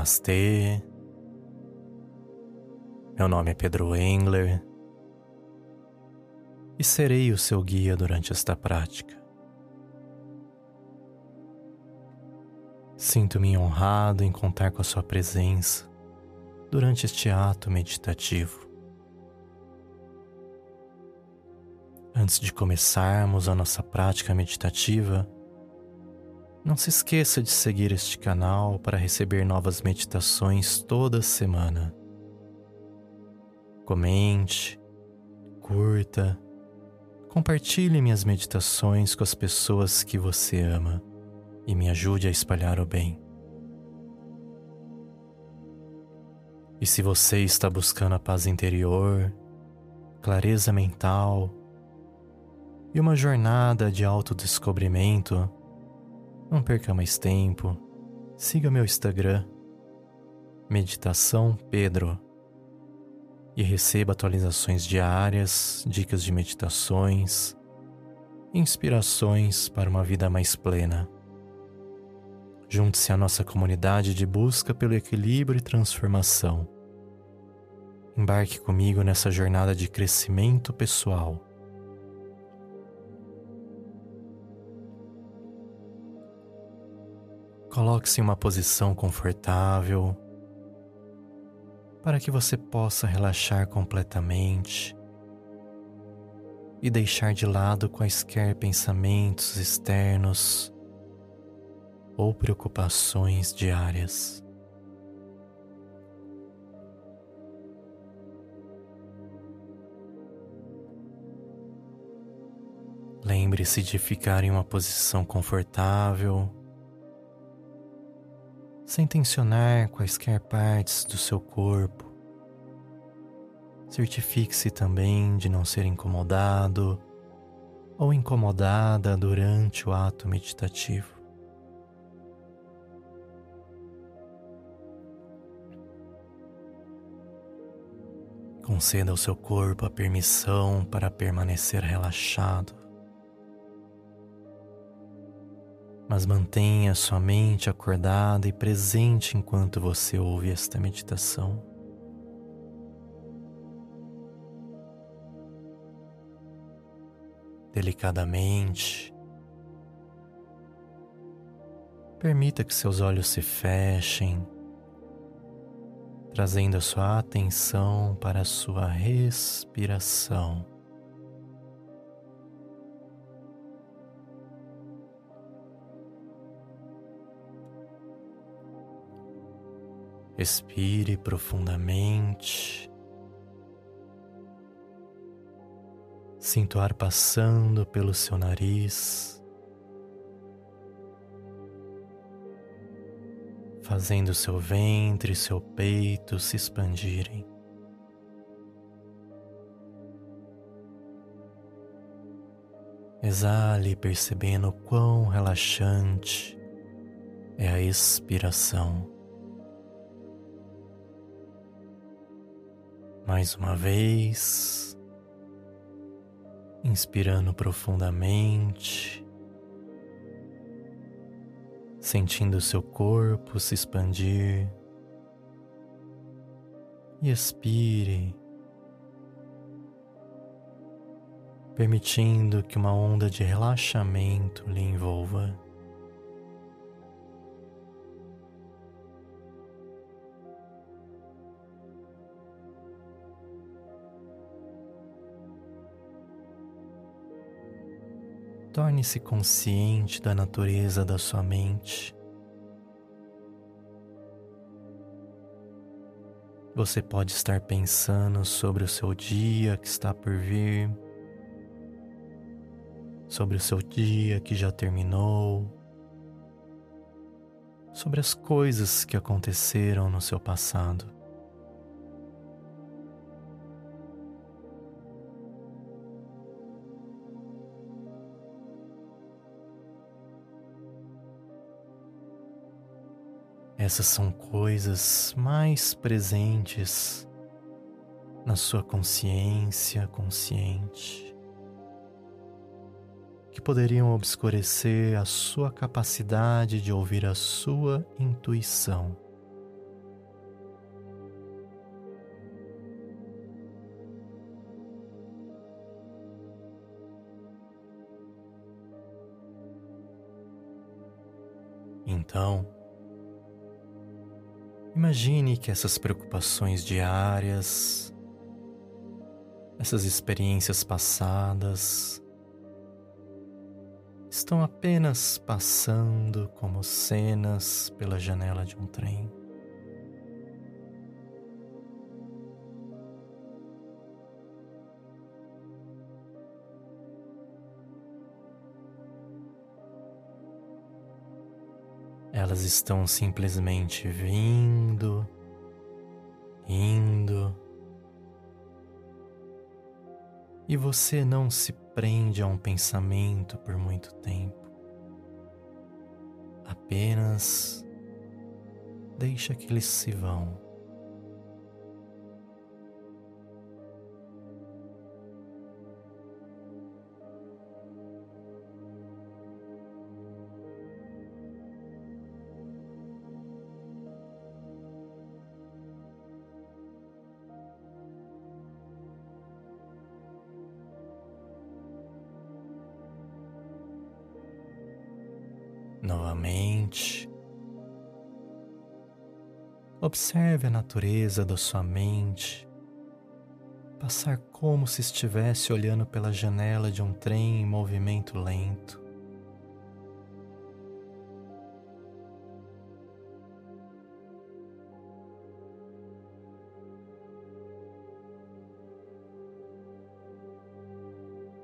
Namastê. Meu nome é Pedro Engler e serei o seu guia durante esta prática. Sinto-me honrado em contar com a sua presença durante este ato meditativo. Antes de começarmos a nossa prática meditativa, não se esqueça de seguir este canal para receber novas meditações toda semana. Comente, curta, compartilhe minhas meditações com as pessoas que você ama e me ajude a espalhar o bem. E se você está buscando a paz interior, clareza mental e uma jornada de autodescobrimento, não perca mais tempo. Siga meu Instagram, Meditação Pedro, e receba atualizações diárias, dicas de meditações, inspirações para uma vida mais plena. Junte-se à nossa comunidade de busca pelo equilíbrio e transformação. Embarque comigo nessa jornada de crescimento pessoal Coloque-se em uma posição confortável para que você possa relaxar completamente e deixar de lado quaisquer pensamentos externos ou preocupações diárias. Lembre-se de ficar em uma posição confortável sem tensionar quaisquer partes do seu corpo. Certifique-se também de não ser incomodado ou incomodada durante o ato meditativo. Conceda ao seu corpo a permissão para permanecer relaxado. Mas mantenha sua mente acordada e presente enquanto você ouve esta meditação. Delicadamente, permita que seus olhos se fechem, trazendo a sua atenção para a sua respiração. Respire profundamente. Sinto o ar passando pelo seu nariz, fazendo seu ventre e seu peito se expandirem. Exale percebendo quão relaxante é a expiração. Mais uma vez, inspirando profundamente, sentindo seu corpo se expandir, e expire, permitindo que uma onda de relaxamento lhe envolva. Torne-se consciente da natureza da sua mente. Você pode estar pensando sobre o seu dia que está por vir, sobre o seu dia que já terminou, sobre as coisas que aconteceram no seu passado. Essas são coisas mais presentes na sua consciência consciente que poderiam obscurecer a sua capacidade de ouvir a sua intuição. Então, imagine que essas preocupações diárias, essas experiências passadas, estão apenas passando como cenas pela janela de um trem. Elas estão simplesmente vindo, indo, e você não se prende a um pensamento por muito tempo. Apenas deixa que eles se vão. Observe a natureza da sua mente passar como se estivesse olhando pela janela de um trem em movimento lento.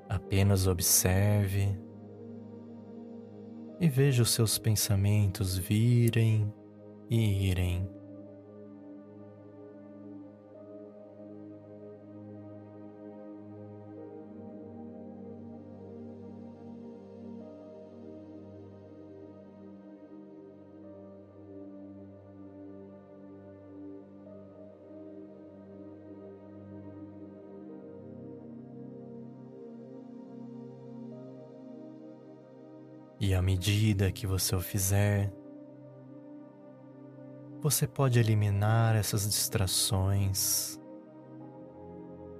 Apenas observe e veja os seus pensamentos virem e irem. E à medida que você o fizer, você pode eliminar essas distrações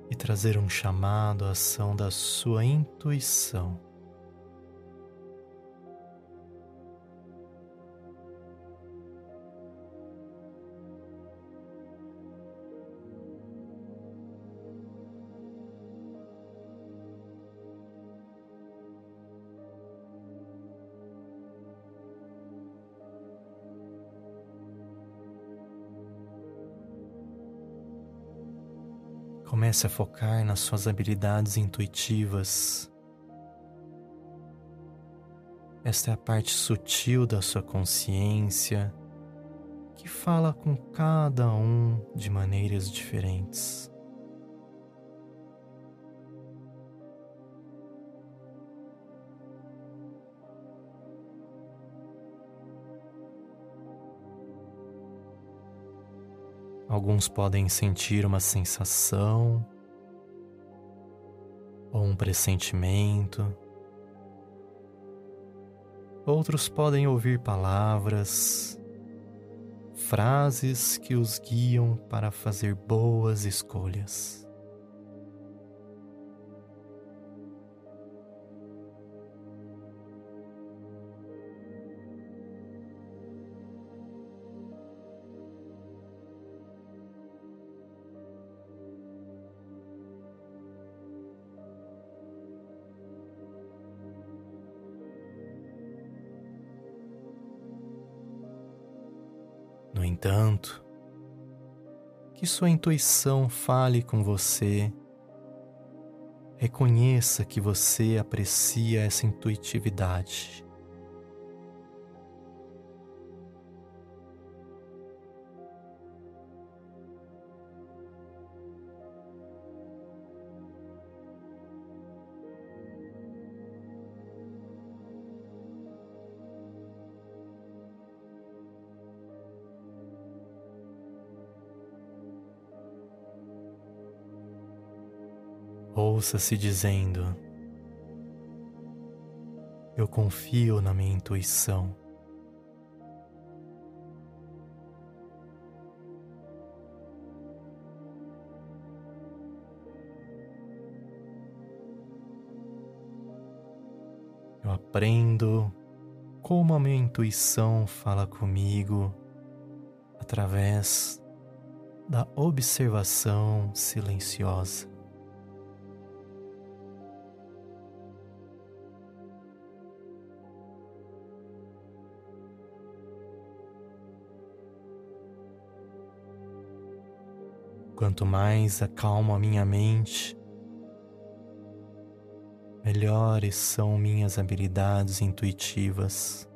e trazer um chamado à ação da sua intuição. Comece a focar nas suas habilidades intuitivas. Esta é a parte sutil da sua consciência que fala com cada um de maneiras diferentes. Alguns podem sentir uma sensação ou um pressentimento. Outros podem ouvir palavras, frases que os guiam para fazer boas escolhas. Que sua intuição fale com você, reconheça que você aprecia essa intuitividade. Ouça-se dizendo: Eu confio na minha intuição. Eu aprendo como a minha intuição fala comigo através da observação silenciosa. Quanto mais acalmo a minha mente, melhores são minhas habilidades intuitivas.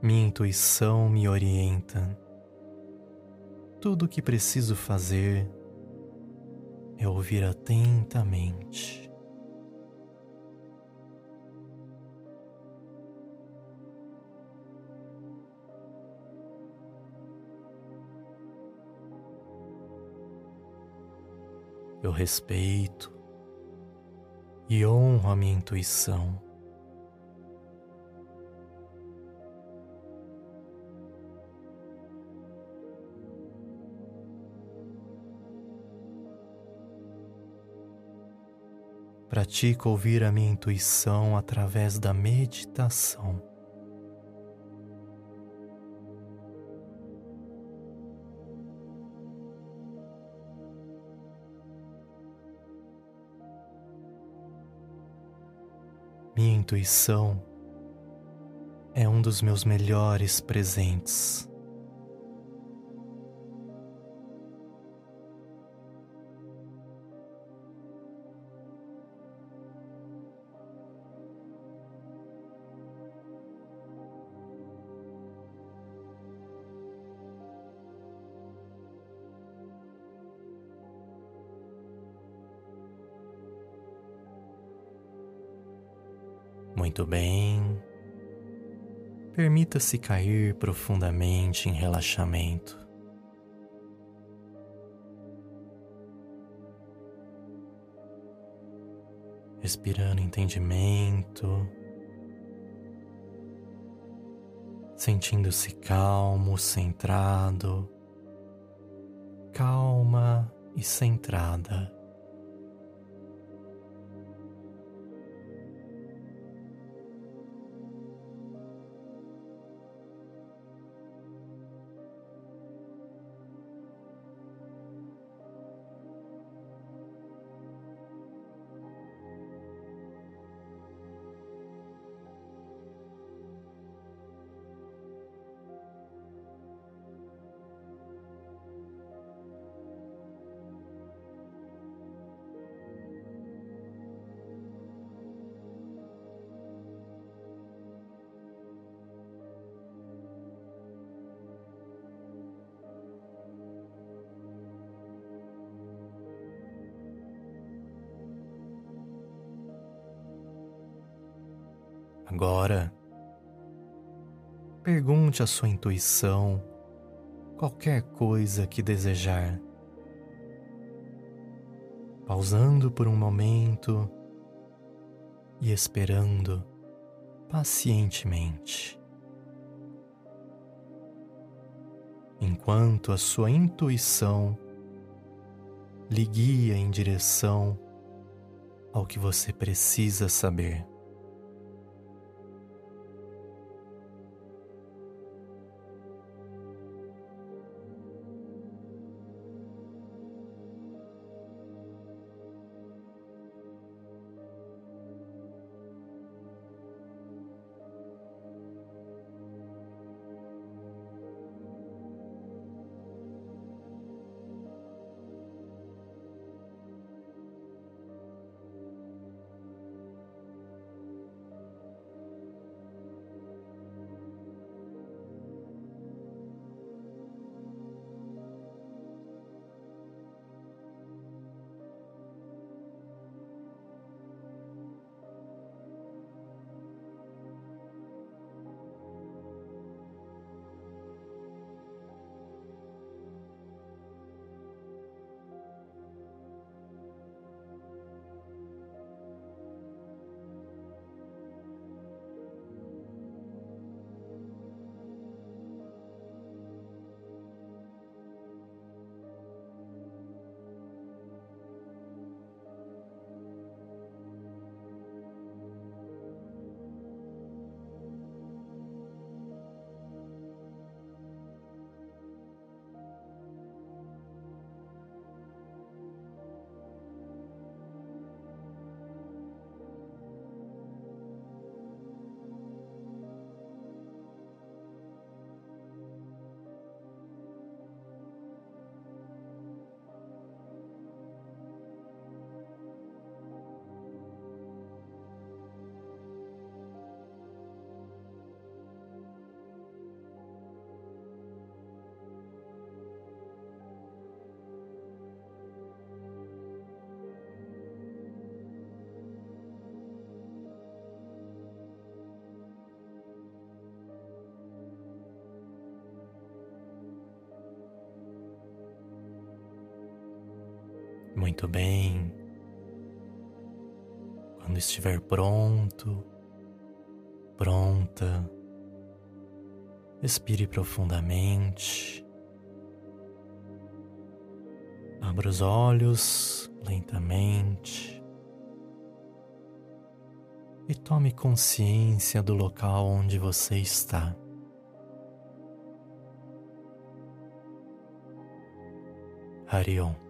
Minha intuição me orienta. Tudo o que preciso fazer é ouvir atentamente. Eu respeito e honro a minha intuição. Pratico ouvir a minha intuição através da meditação. Minha intuição é um dos meus melhores presentes. Muito bem. Permita-se cair profundamente em relaxamento. Respirando entendimento, sentindo-se calmo, centrado, calma e centrada. Agora, pergunte à sua intuição qualquer coisa que desejar. Pausando por um momento e esperando pacientemente. Enquanto a sua intuição lhe guia em direção ao que você precisa saber. Muito bem. Quando estiver pronto, pronta, expire profundamente. Abra os olhos lentamente e tome consciência do local onde você está. Harion.